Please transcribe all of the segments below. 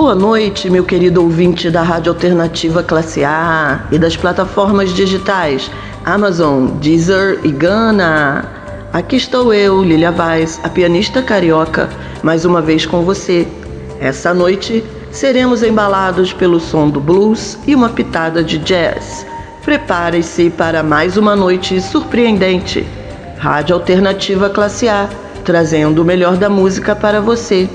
Boa noite, meu querido ouvinte da Rádio Alternativa Classe A e das plataformas digitais Amazon, Deezer e Gana. Aqui estou eu, Lilia Vaz, a pianista carioca, mais uma vez com você. Essa noite seremos embalados pelo som do blues e uma pitada de jazz. Prepare-se para mais uma noite surpreendente. Rádio Alternativa Classe A, trazendo o melhor da música para você.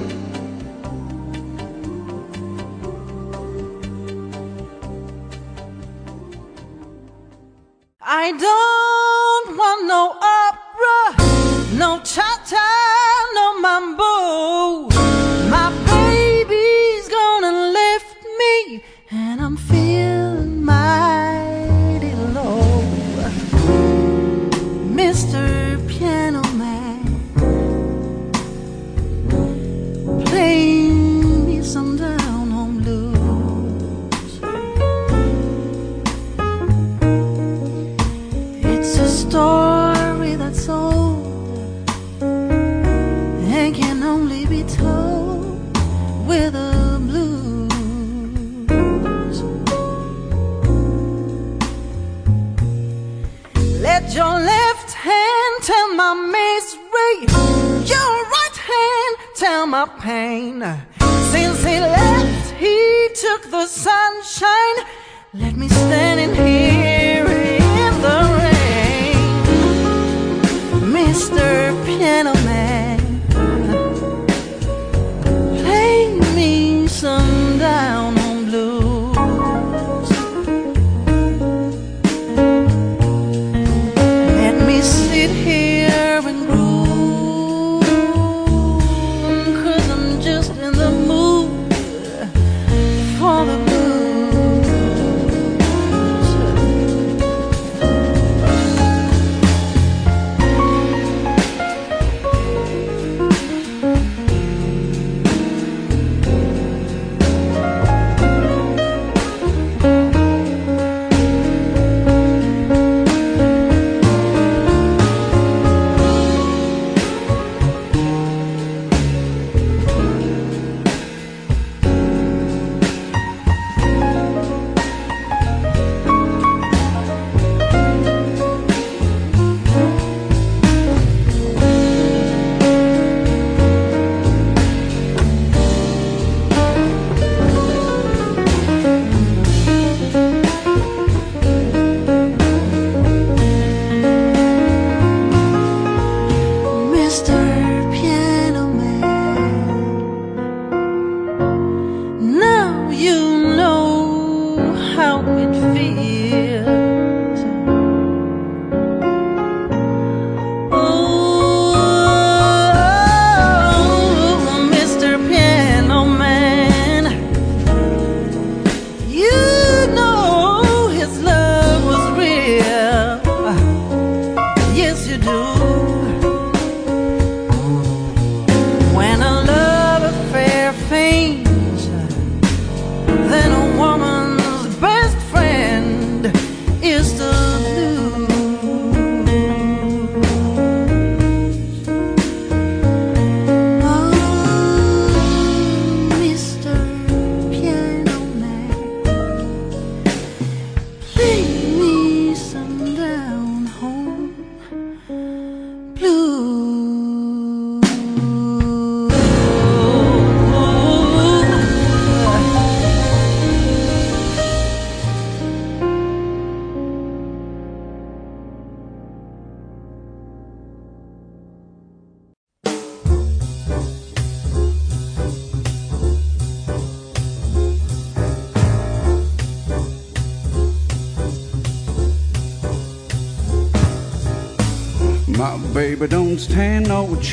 Baby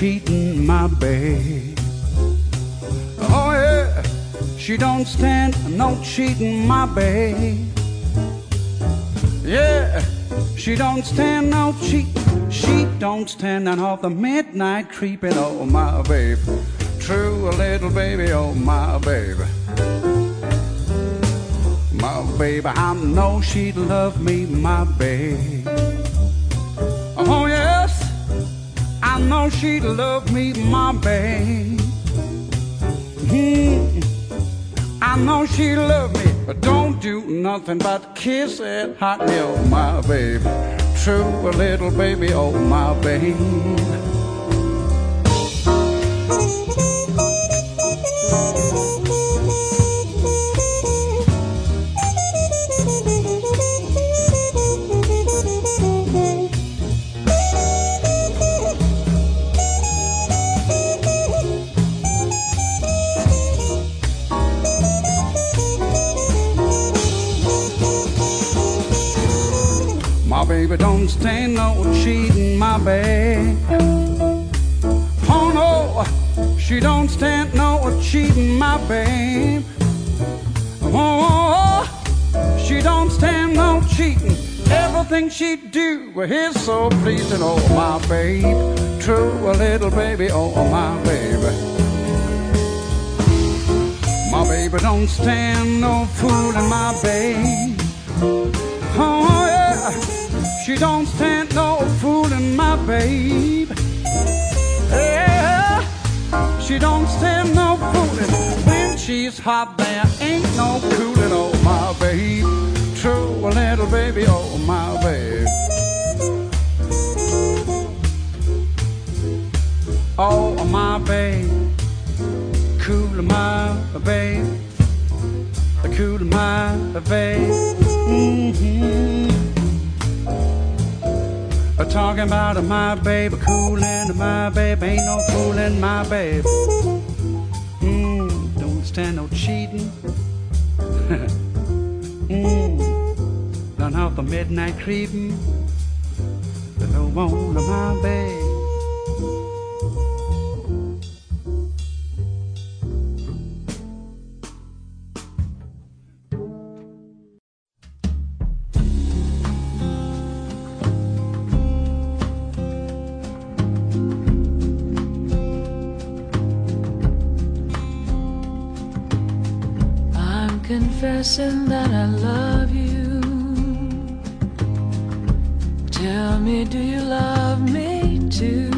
cheating, my babe. Oh yeah, she don't stand no cheating, my babe. Yeah, she don't stand no cheat. She don't stand none of the midnight creeping, oh my babe. True, little baby, oh my baby. My baby, I know she'd love me, my babe. I know she'd love me, my babe. Hmm. I know she love me, but don't do nothing but kiss it hot oh my baby. True, little baby, oh my baby. Babe. Oh, she don't stand no cheating. Everything she do is so pleasing, oh my babe. True, a little baby, oh my baby. My baby don't stand no fooling, my babe. Oh yeah. She don't stand no fooling, my babe. She don't stand no fooling. When she's hot, there ain't no cooling. Oh, my babe. True, little baby. Oh, my babe. Oh, my babe. Cool, my babe. Cool, my babe. Mm-hmm. Talking about my baby, coolin' my baby, ain't no fooling my baby. Mmm, don't stand no cheating. Mmm, done off the midnight creeping. No one of my baby. Confessing that I love you. Tell me, do you love me too?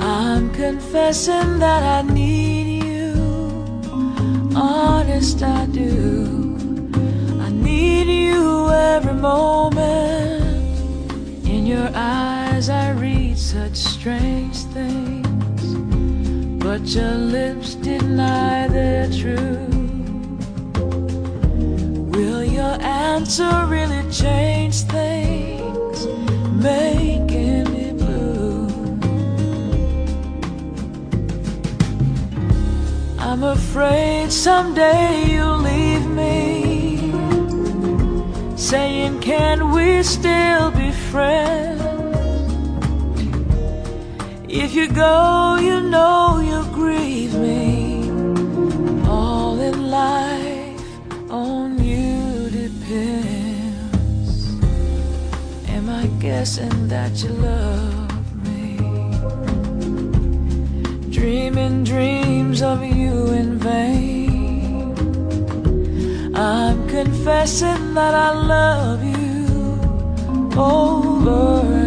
I'm confessing that I need you. Honest, I do. I need you every moment. In your eyes, I read such strange things but your lips deny their truth. Will your answer really change things, making me blue? I'm afraid someday you'll leave me, saying, Can we still be friends? If you go, you know you'll grieve me. All in life on you depends. Am I guessing that you love me? Dreaming dreams of you in vain. I'm confessing that I love you over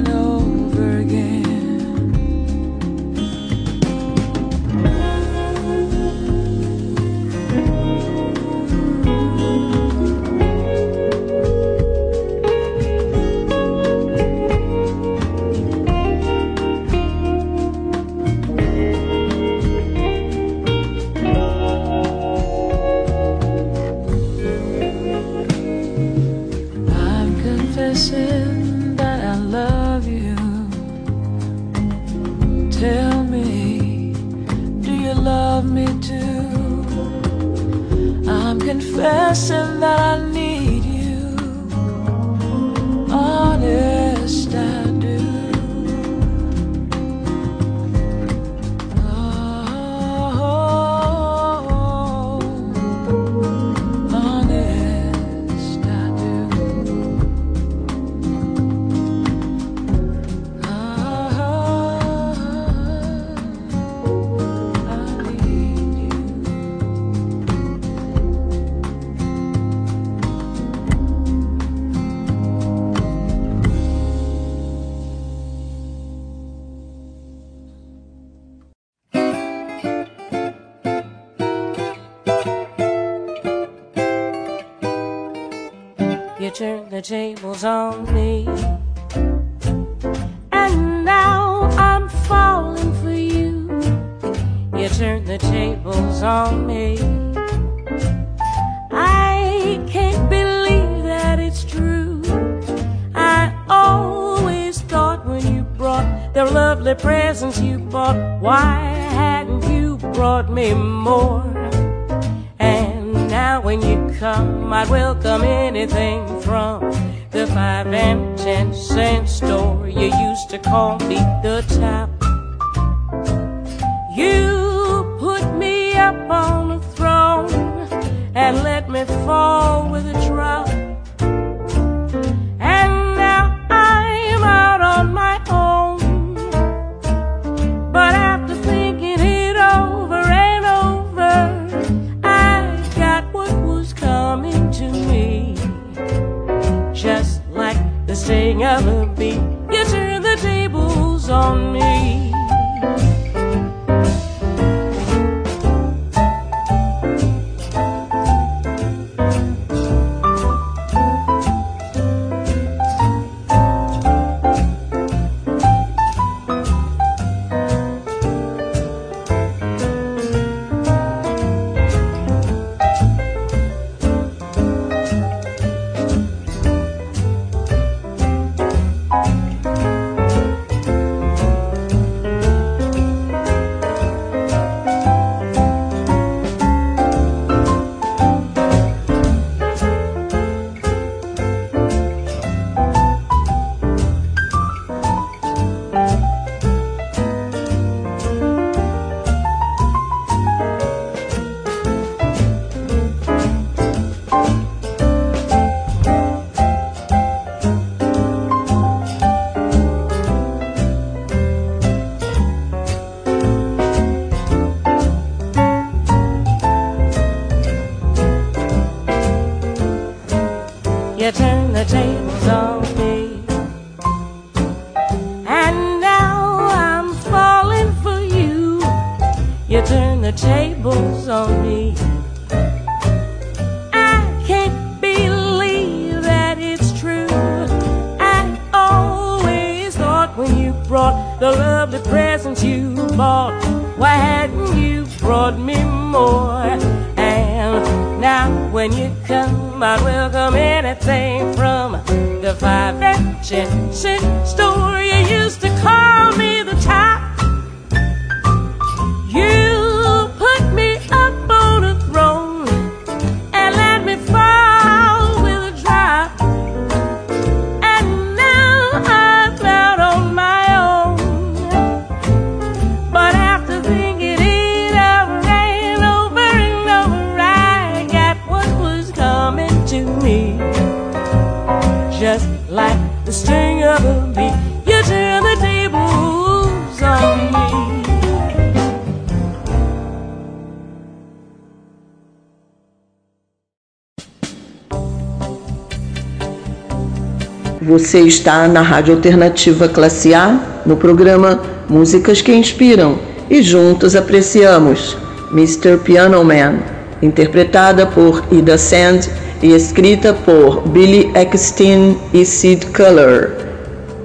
the tables on me fall with a tables on me. I can't believe that it's true. I always thought when you brought the lovely presents you bought, why hadn't you brought me more? And now when you come, I'd welcome anything from the five and cent store you used to call me the top. Você está na Rádio Alternativa Classe A, no programa Músicas que Inspiram, e juntos apreciamos Mr. Piano Man, interpretada por Ida Sand e escrita por Billy Eckstein e Sid Culler.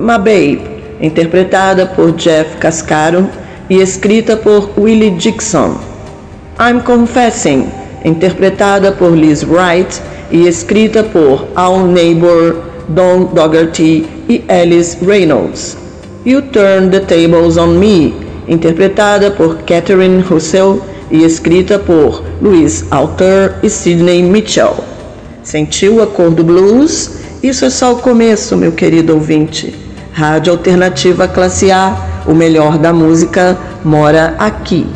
My Babe, interpretada por Jeff Cascaro e escrita por Willie Dixon. I'm Confessing, interpretada por Liz Wright e escrita por Al Neighbor, Don Dougherty e Alice Reynolds. You Turn the Tables on Me, interpretada por Catherine Russell e escrita por Louis Alter e Sidney Mitchell. Sentiu a cor do blues? Isso é só o começo, meu querido ouvinte. Rádio Alternativa Classe A, o melhor da música mora aqui.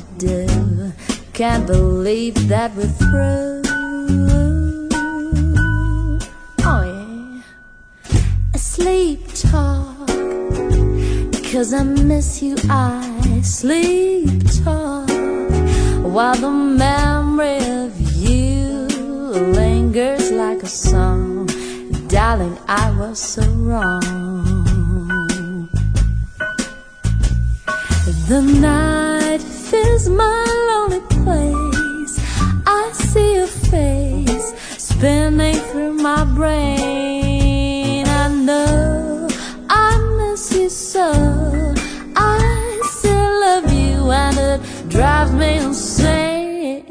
to do. Can't believe that we're through. Oh yeah, I sleep talk. Cause I miss you, I sleep talk. While the memory of you lingers like a song. Darling, I was so wrong. The night is my lonely place. I see a face spinning through my brain. I know I miss you so. I still love you, and it drives me insane.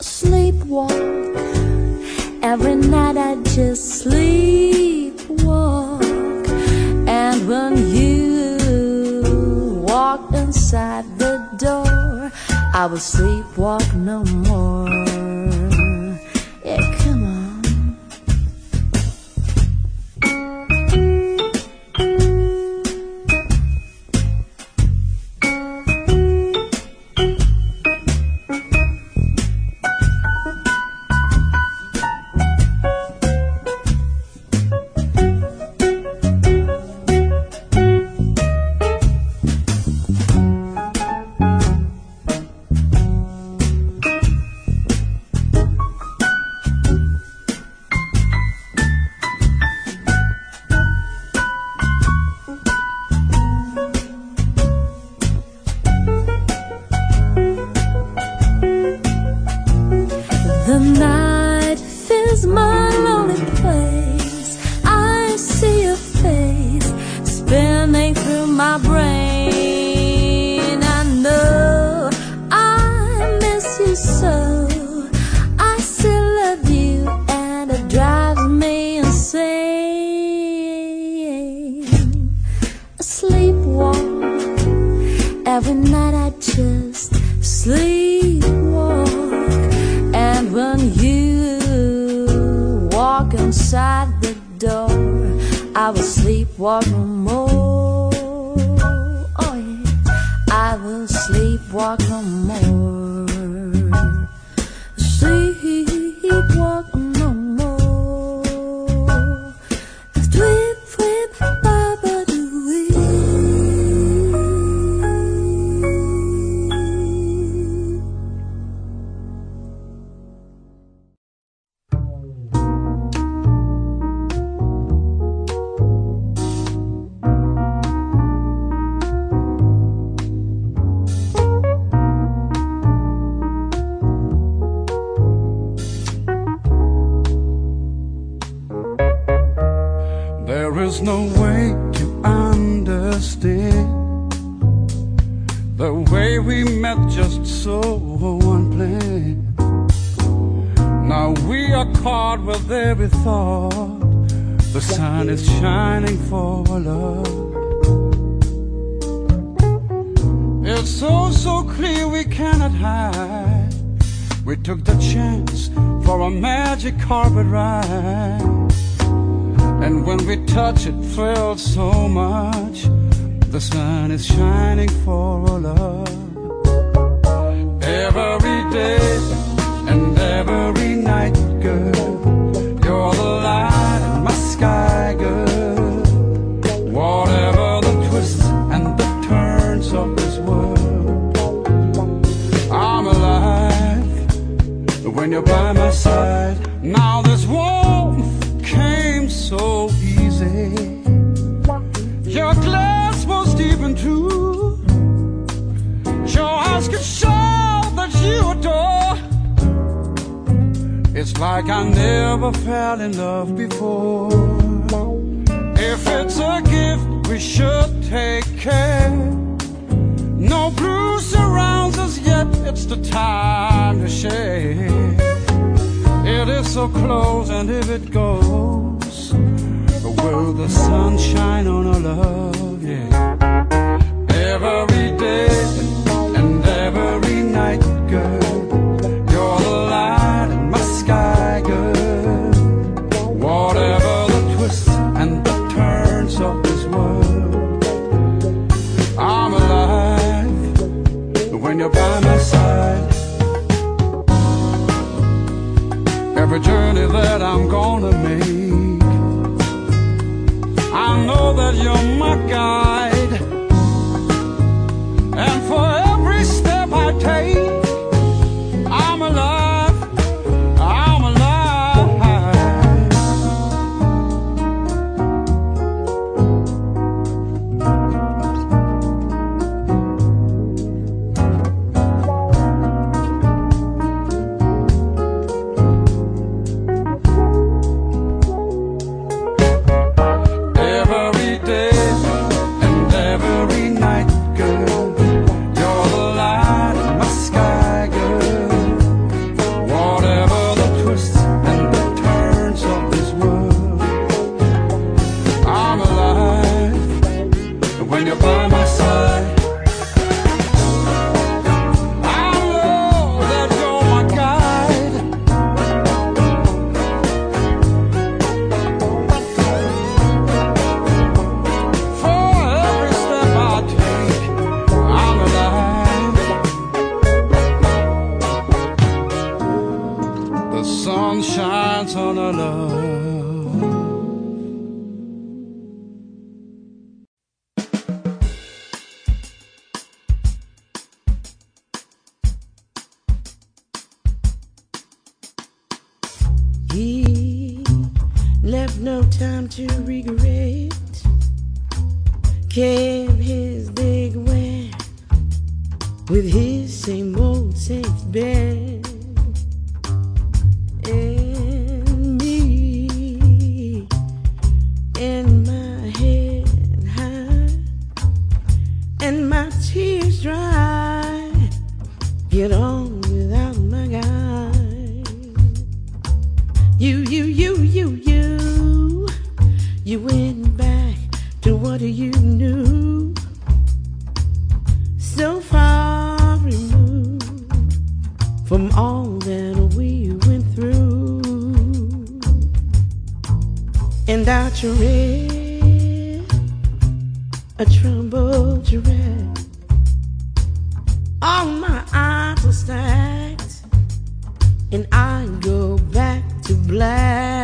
Sleepwalk. Every night I just sleep. I will sleepwalk no more. war room. And I go back to black.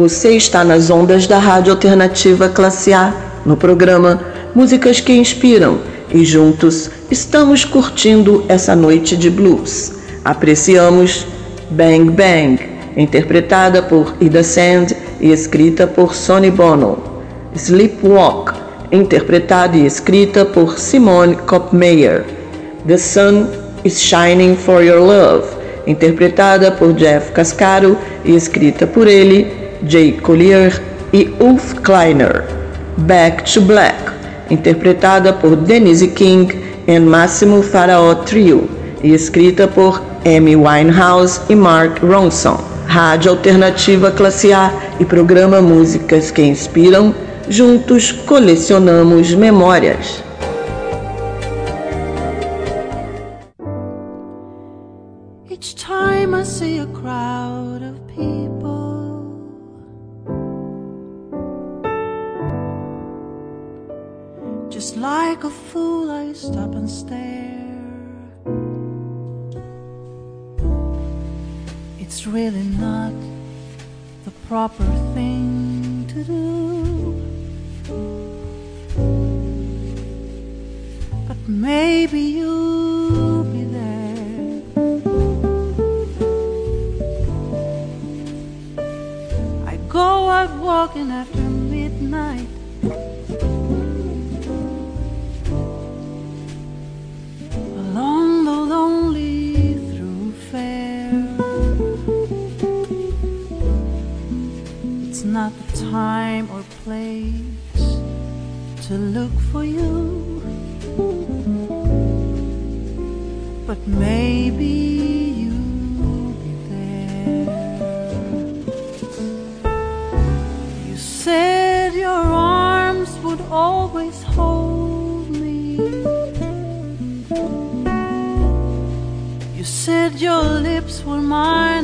Você está nas ondas da Rádio Alternativa Classe A, no programa Músicas que Inspiram, e juntos estamos curtindo essa noite de blues. Apreciamos Bang Bang, interpretada por Ida Sand e escrita por Sonny Bono. Sleepwalk, interpretada e escrita por Simone Kopmeyer. The Sun is Shining for Your Love, interpretada por Jeff Cascaro e escrita por ele, Jay Collier e Ulf Kleiner. Back to Black, interpretada por Denise King e Máximo Faraó Trio e escrita por Amy Winehouse e Mark Ronson. Rádio Alternativa Classe A e programa Músicas que Inspiram, juntos colecionamos memórias. Each time I see a crowd of people, like a fool, I stop and stare. It's really not the proper thing to do. But maybe you'll be there. I go out walking after midnight. Time or place to look for you. But maybe you'll be there. You said your arms would always hold me. You said your lips were mine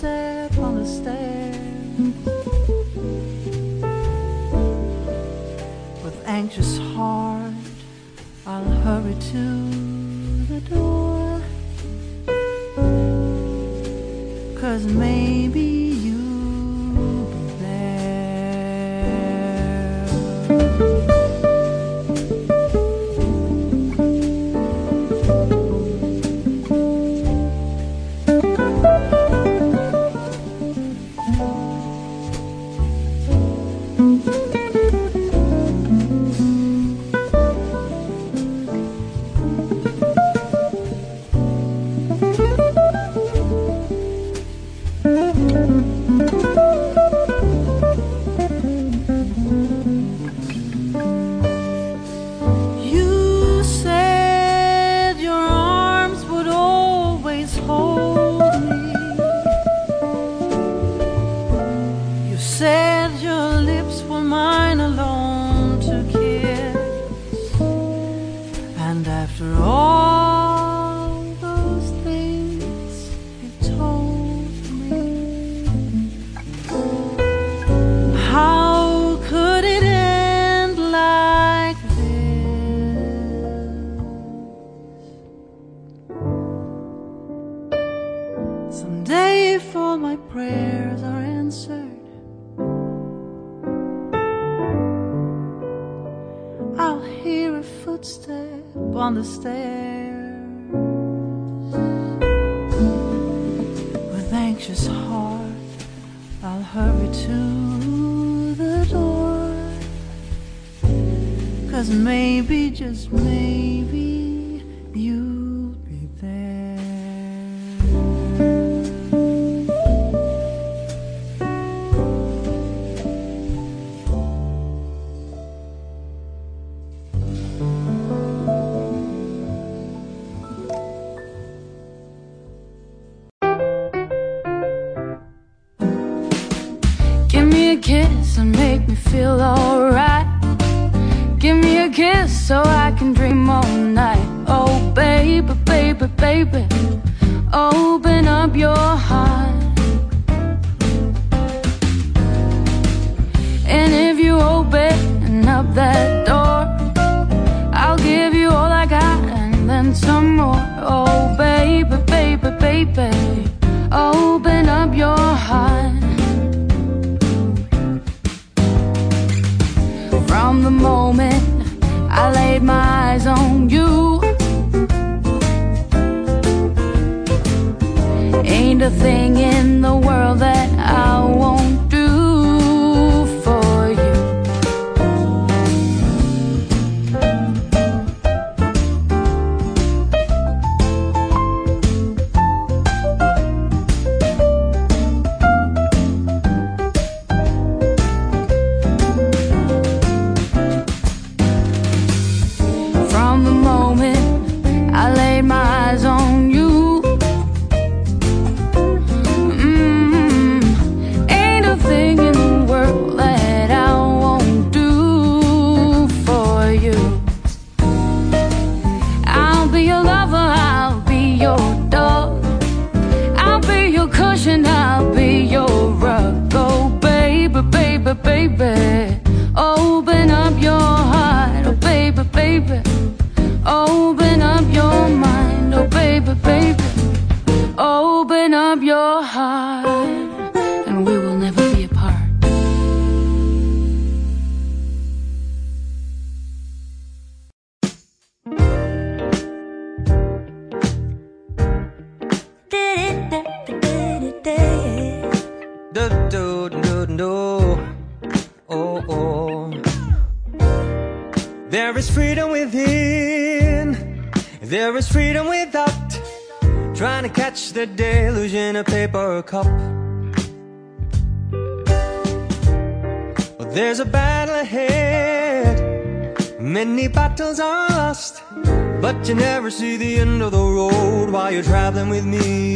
step on the stairs. With anxious heart, I'll hurry to the door. Cause maybe Cause maybe, just maybe. never see the end of the road while you're traveling with me.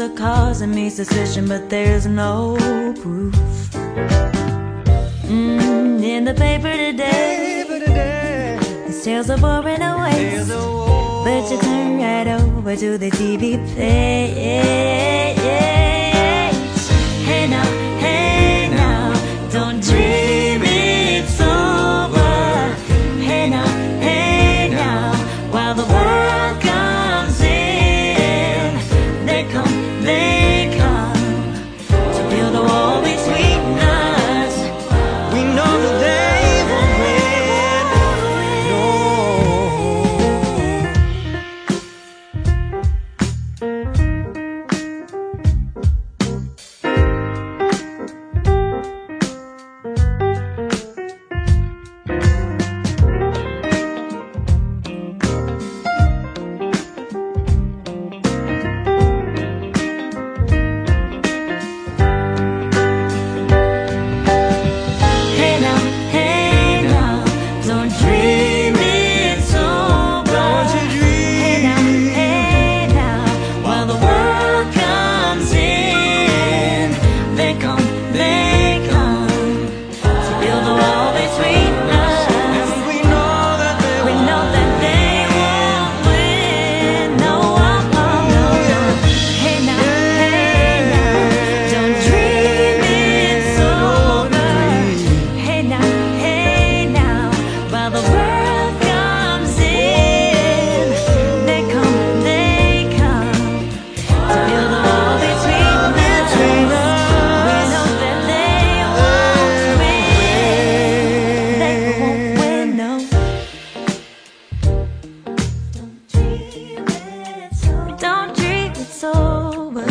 are causing me suspicion, but there's no proof. Mm, in the paper today, The these tales are boring away. But you turn right over to the TV play.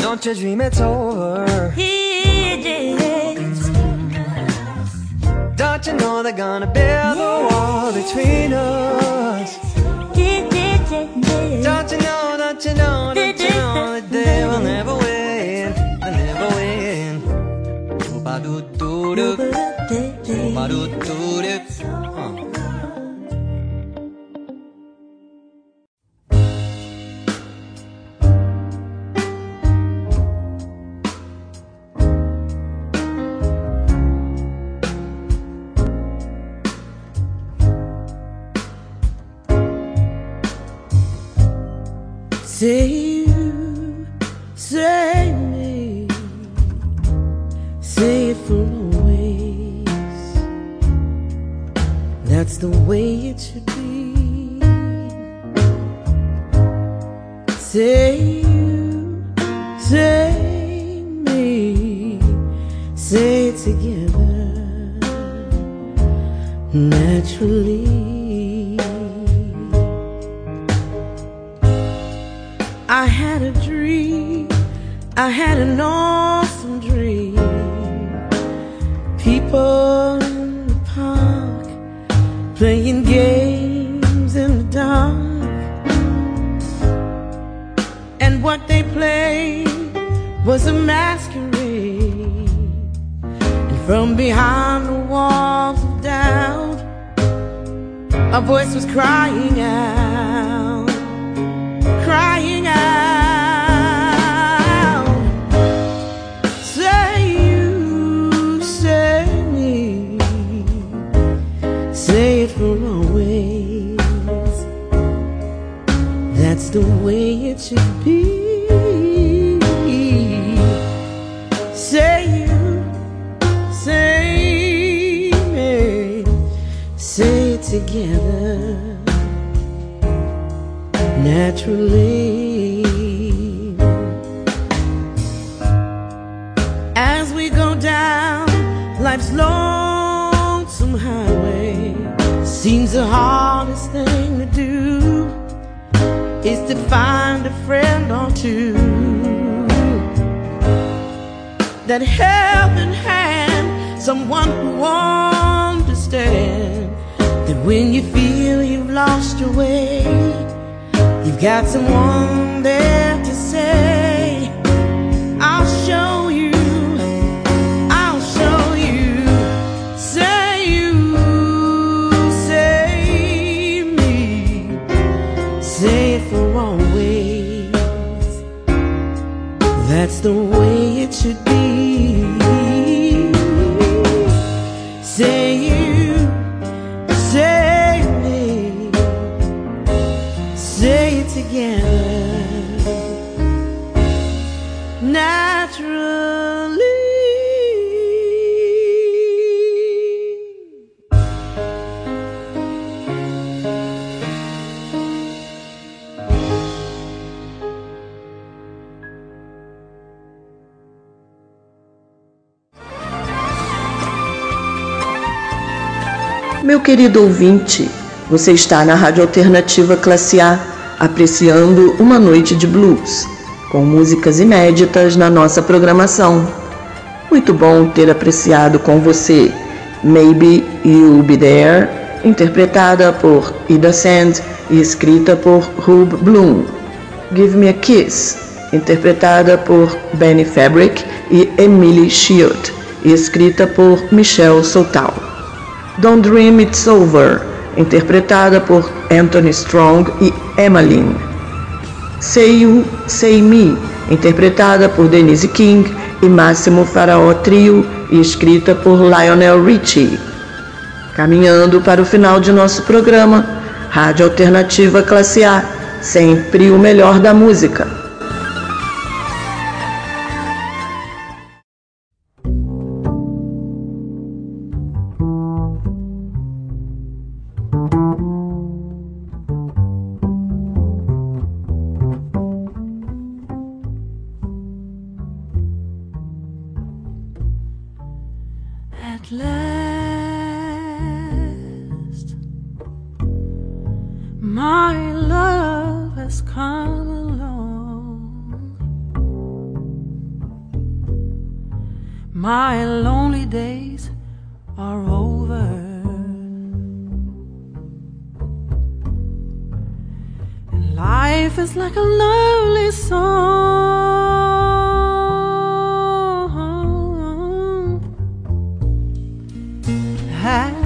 Don't you dream it's over. It is. Don't you know they're gonna build a wall between us? Don't you know, don't you know, don't you know that they will never win, They will never win. Ba-do-do-do. ba do do do. Meu querido ouvinte, você está na Rádio Alternativa Classe A, apreciando uma noite de blues, com músicas inéditas na nossa programação. Muito bom ter apreciado com você Maybe You'll Be There, interpretada por Ida Sand e escrita por Rube Bloom. Give Me a Kiss, interpretada por Benny Fabric e Emily Shield, e escrita por Michelle Soutal. Don't Dream It's Over, interpretada por Anthony Strong e Emmeline. Say You, Say Me, interpretada por Denise King e Máximo Faraó Trio e escrita por Lionel Richie. Caminhando para o final de nosso programa, Rádio Alternativa Classe A, sempre o melhor da música. had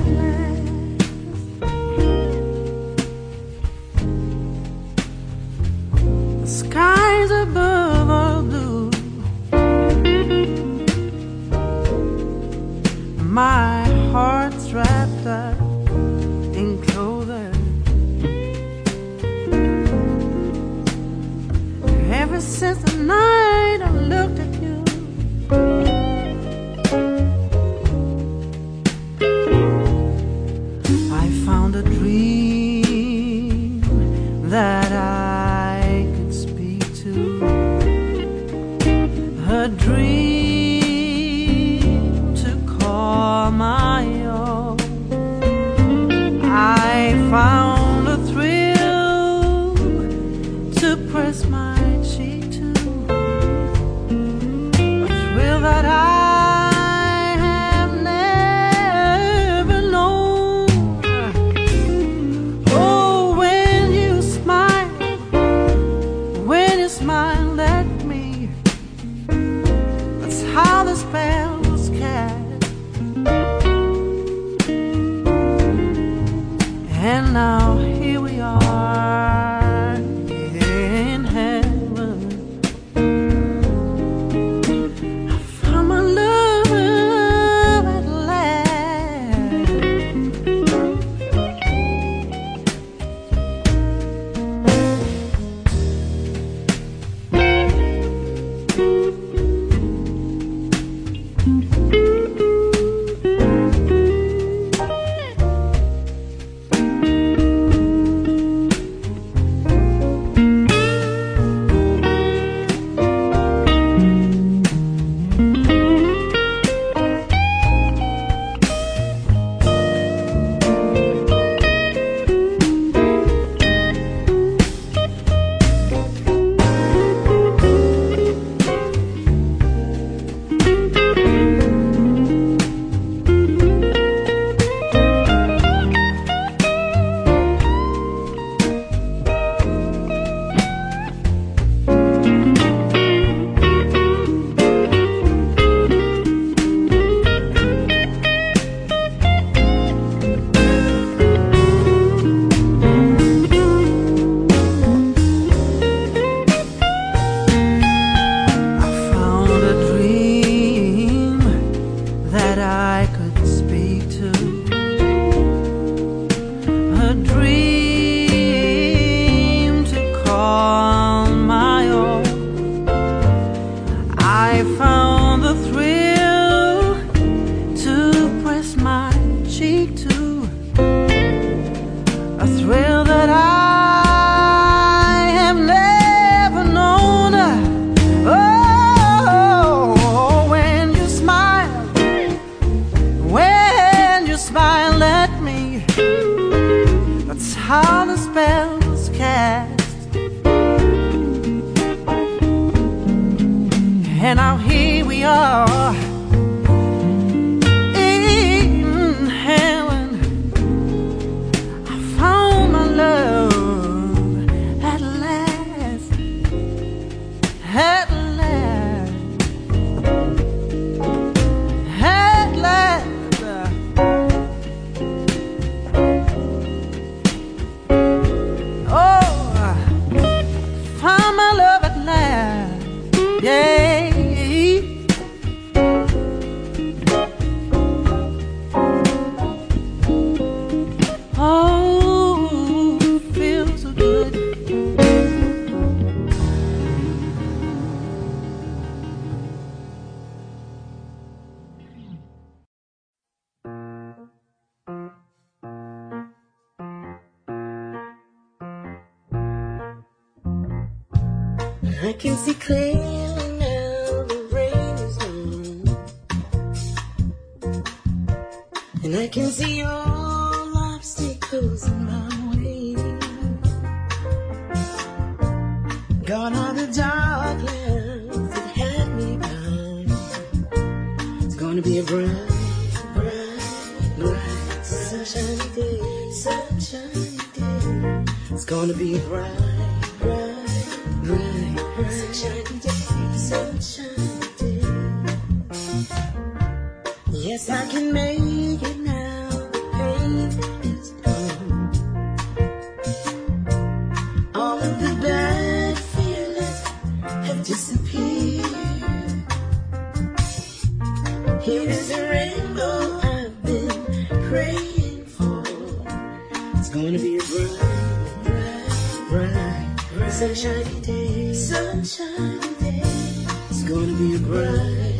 bright,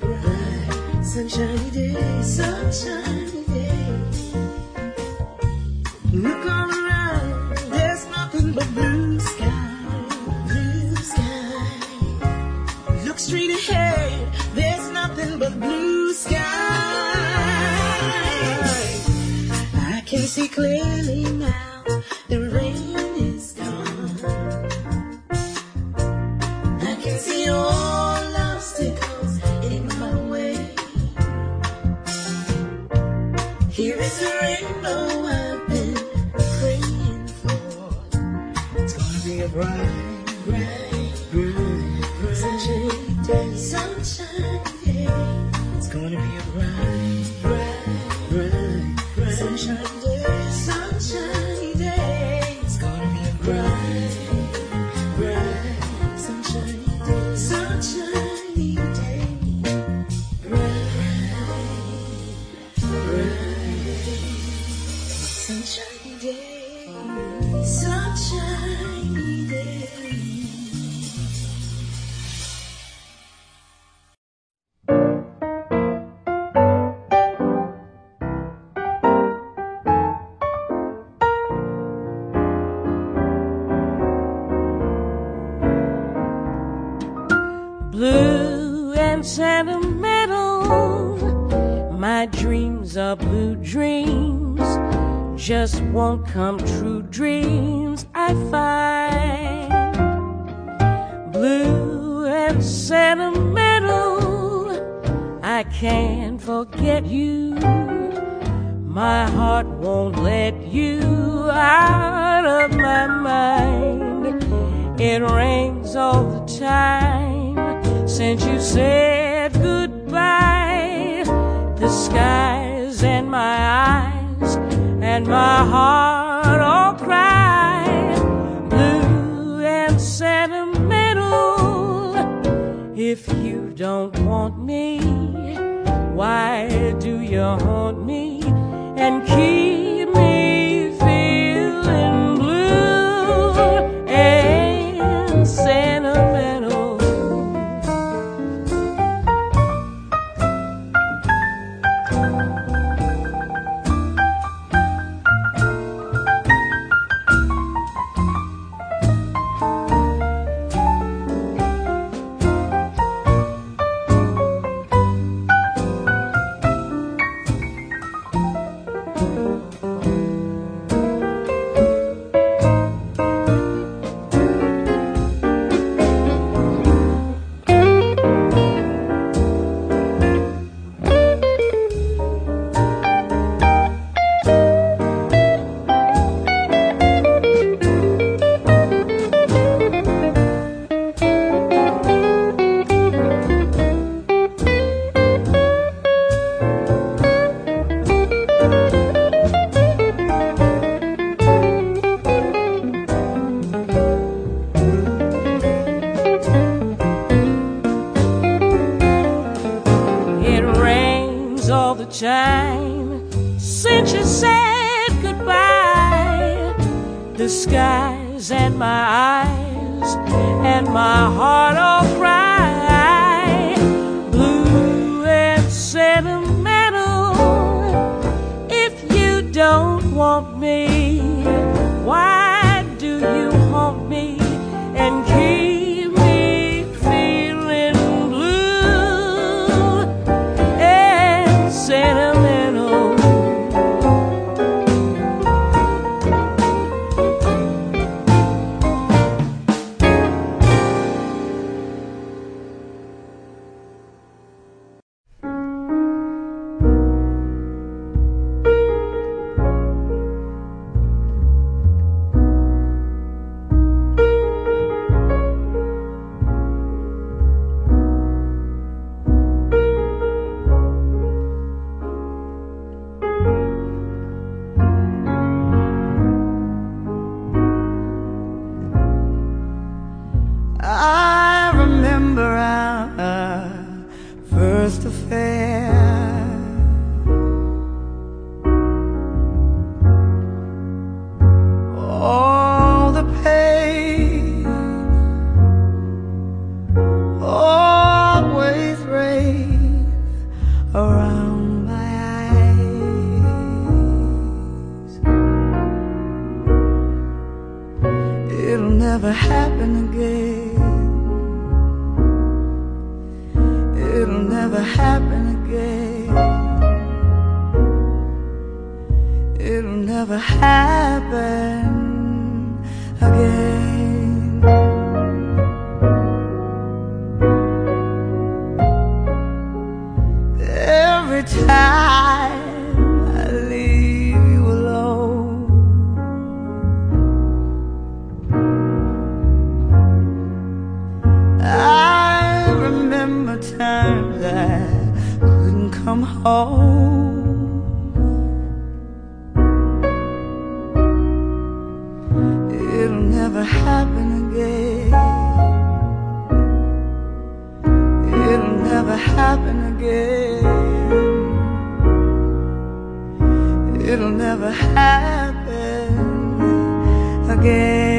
bright, sunshiny day, sunshiny day. Look all around, there's nothing but blue sky, blue sky. Look straight ahead, there's nothing but blue sky. I can see clearly now. I can't forget you. My heart won't let you out of my mind. It rains all the time since you said goodbye. The skies and my eyes and my heart all cry blue and sentimental. If you don't want me. Why do you haunt me and keep? since you said goodbye. The skies and my eyes and my heart all cry. Happen again. Every time I leave you alone. I remember times I couldn't come home. Happen again.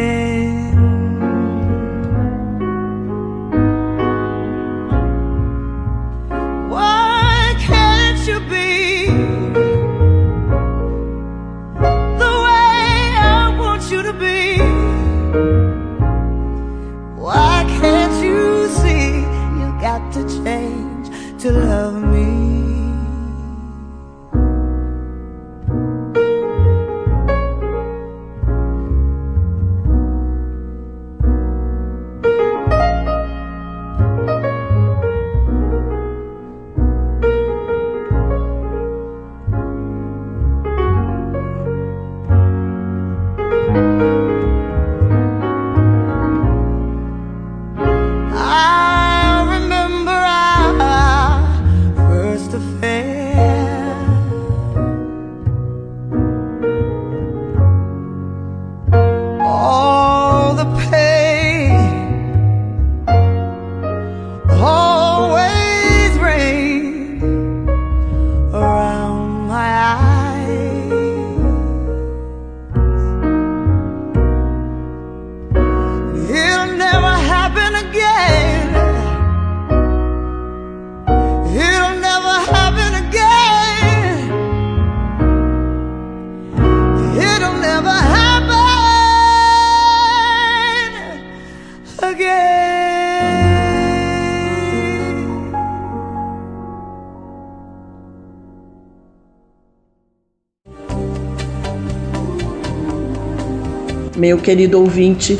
Meu querido ouvinte,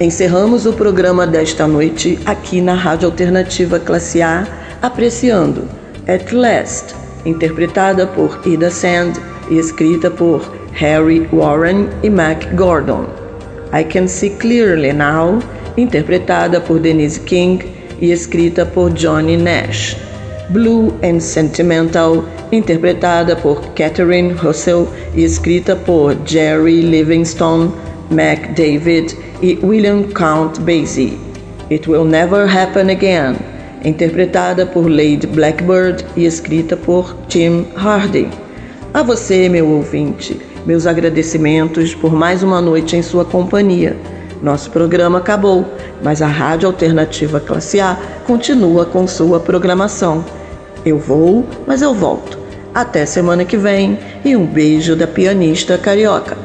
encerramos o programa desta noite aqui na Rádio Alternativa Classe A, apreciando At Last, interpretada por Ida Sand e escrita por Harry Warren e Mac Gordon. I Can See Clearly Now, interpretada por Denise King e escrita por Johnny Nash. Blue and Sentimental, interpretada por Catherine Russell e escrita por Jerry Livingston, Mac David e William Count Basie. It Will Never Happen Again, interpretada por Lady Blackbird e escrita por Tim Hardy. A você, meu ouvinte, Meus agradecimentos por mais uma noite em sua companhia. Nosso programa acabou, mas a Rádio Alternativa Classe A continua com sua programação. Eu vou, mas eu volto. Até semana que vem e um beijo da pianista carioca.